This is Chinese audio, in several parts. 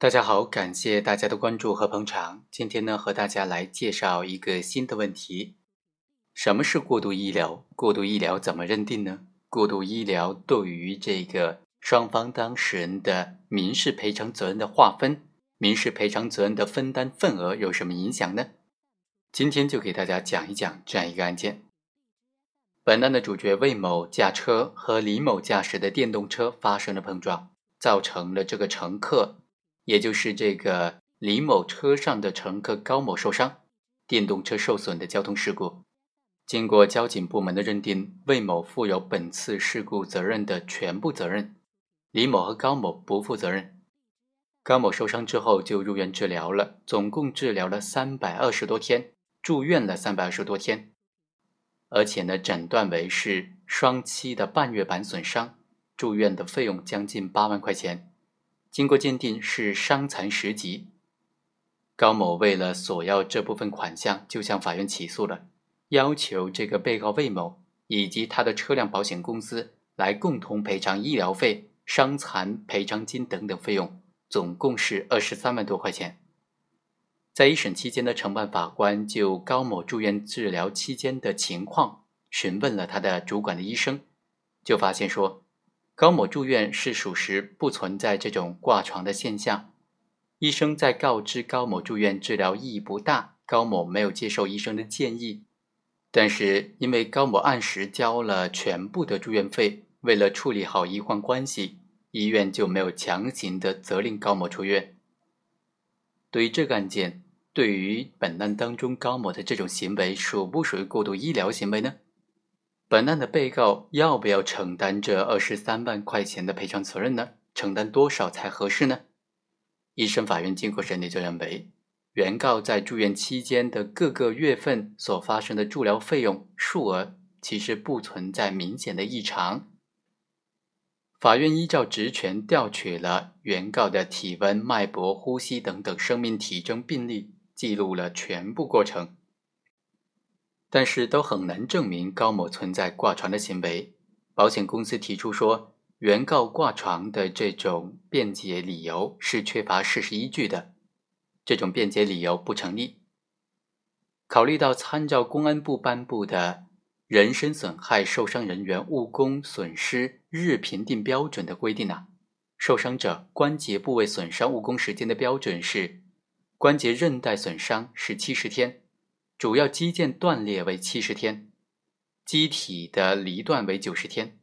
大家好，感谢大家的关注和捧场。今天呢，和大家来介绍一个新的问题：什么是过度医疗？过度医疗怎么认定呢？过度医疗对于这个双方当事人的民事赔偿责任的划分、民事赔偿责任的分担份额有什么影响呢？今天就给大家讲一讲这样一个案件。本案的主角魏某驾车和李某驾驶的电动车发生了碰撞，造成了这个乘客。也就是这个李某车上的乘客高某受伤，电动车受损的交通事故，经过交警部门的认定，魏某负有本次事故责任的全部责任，李某和高某不负责任。高某受伤之后就入院治疗了，总共治疗了三百二十多天，住院了三百二十多天，而且呢，诊断为是双膝的半月板损伤，住院的费用将近八万块钱。经过鉴定是伤残十级，高某为了索要这部分款项，就向法院起诉了，要求这个被告魏某以及他的车辆保险公司来共同赔偿医疗费、伤残赔偿金等等费用，总共是二十三万多块钱。在一审期间的承办法官就高某住院治疗期间的情况询问了他的主管的医生，就发现说。高某住院是属实，不存在这种挂床的现象。医生在告知高某住院治疗意义不大，高某没有接受医生的建议。但是因为高某按时交了全部的住院费，为了处理好医患关系，医院就没有强行的责令高某出院。对于这个案件，对于本案当中高某的这种行为，属不属于过度医疗行为呢？本案的被告要不要承担这二十三万块钱的赔偿责任呢？承担多少才合适呢？一审法院经过审理就认为，原告在住院期间的各个月份所发生的住疗费用数额其实不存在明显的异常。法院依照职权调取了原告的体温、脉搏、呼吸等等生命体征病历，记录了全部过程。但是都很难证明高某存在挂床的行为。保险公司提出说，原告挂床的这种辩解理由是缺乏事实依据的，这种辩解理由不成立。考虑到参照公安部颁布的《人身损害受伤人员误工损失日评定标准》的规定啊，受伤者关节部位损伤误工时间的标准是关节韧带损伤是七十天。主要肌腱断裂为七十天，机体的离断为九十天。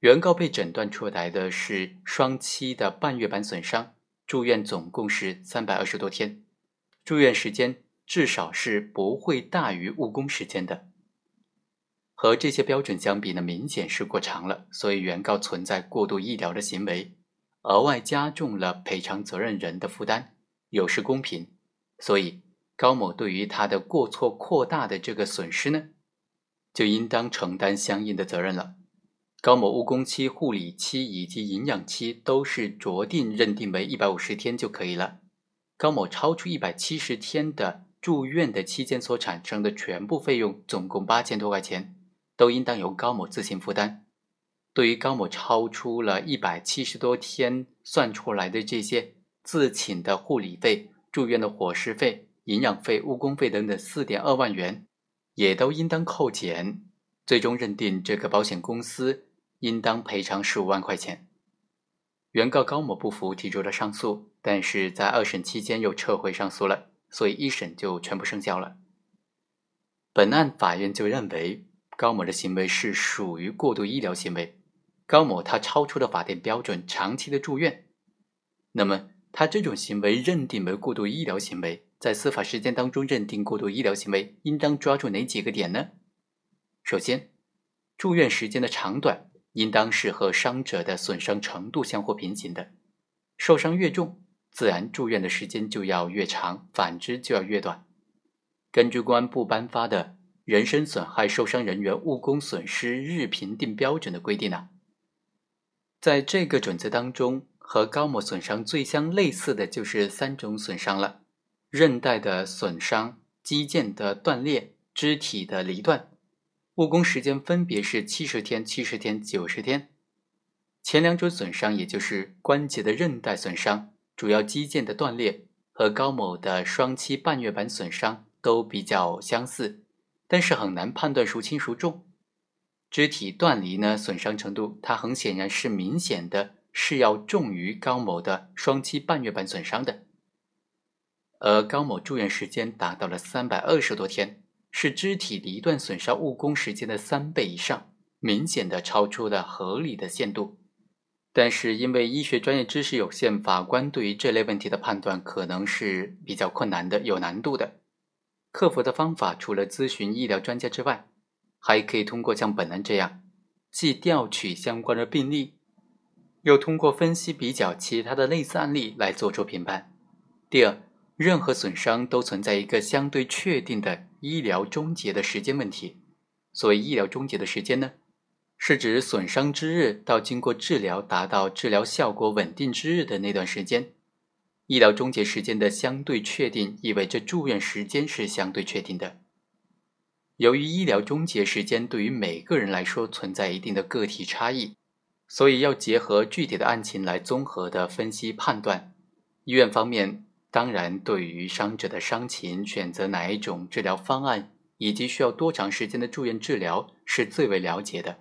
原告被诊断出来的是双膝的半月板损伤，住院总共是三百二十多天，住院时间至少是不会大于误工时间的。和这些标准相比呢，明显是过长了，所以原告存在过度医疗的行为，额外加重了赔偿责任人的负担，有失公平，所以。高某对于他的过错扩大的这个损失呢，就应当承担相应的责任了。高某误工期、护理期以及营养期都是酌定认定为一百五十天就可以了。高某超出一百七十天的住院的期间所产生的全部费用，总共八千多块钱，都应当由高某自行负担。对于高某超出了一百七十多天算出来的这些自请的护理费、住院的伙食费。营养费、误工费等等四点二万元，也都应当扣减，最终认定这个保险公司应当赔偿十五万块钱。原告高某不服，提出了上诉，但是在二审期间又撤回上诉了，所以一审就全部生效了。本案法院就认为高某的行为是属于过度医疗行为，高某他超出了法定标准，长期的住院，那么他这种行为认定为过度医疗行为。在司法实践当中，认定过度医疗行为，应当抓住哪几个点呢？首先，住院时间的长短应当是和伤者的损伤程度相互平行的。受伤越重，自然住院的时间就要越长；反之就要越短。根据公安部颁发的《人身损害受伤人员误工损失日评定标准》的规定呢，在这个准则当中，和高某损伤最相类似的就是三种损伤了。韧带的损伤、肌腱的断裂、肢体的离断，误工时间分别是七十天、七十天、九十天。前两种损伤，也就是关节的韧带损伤，主要肌腱的断裂和高某的双膝半月板损伤都比较相似，但是很难判断孰轻孰重。肢体断离呢，损伤程度，它很显然是明显的，是要重于高某的双膝半月板损伤的。而高某住院时间达到了三百二十多天，是肢体离断损伤误工时间的三倍以上，明显的超出了合理的限度。但是因为医学专业知识有限，法官对于这类问题的判断可能是比较困难的，有难度的。克服的方法除了咨询医疗专家之外，还可以通过像本人这样，既调取相关的病例，又通过分析比较其他的类似案例来做出评判。第二，任何损伤都存在一个相对确定的医疗终结的时间问题。所谓医疗终结的时间呢，是指损伤之日到经过治疗达到治疗效果稳定之日的那段时间。医疗终结时间的相对确定，意味着住院时间是相对确定的。由于医疗终结时间对于每个人来说存在一定的个体差异，所以要结合具体的案情来综合的分析判断。医院方面当然对于伤者的伤情、选择哪一种治疗方案以及需要多长时间的住院治疗是最为了解的，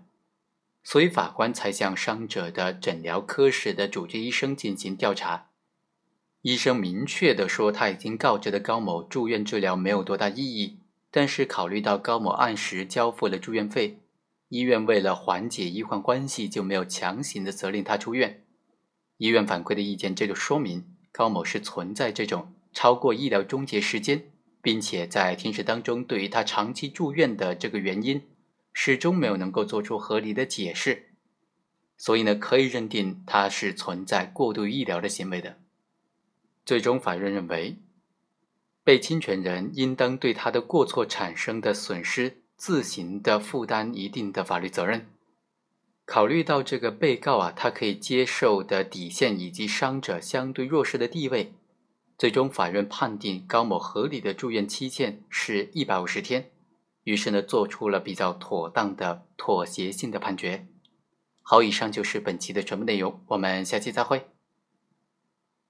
所以法官才向伤者的诊疗科室的主治医生进行调查。医生明确的说，他已经告知了高某住院治疗没有多大意义。但是考虑到高某按时交付了住院费，医院为了缓解医患关系，就没有强行的责令他出院。医院反馈的意见，这就说明高某是存在这种超过医疗终结时间，并且在庭审当中对于他长期住院的这个原因，始终没有能够做出合理的解释，所以呢，可以认定他是存在过度医疗的行为的。最终，法院认为。被侵权人应当对他的过错产生的损失自行的负担一定的法律责任。考虑到这个被告啊，他可以接受的底线以及伤者相对弱势的地位，最终法院判定高某合理的住院期限是一百五十天，于是呢，做出了比较妥当的妥协性的判决。好，以上就是本期的全部内容，我们下期再会。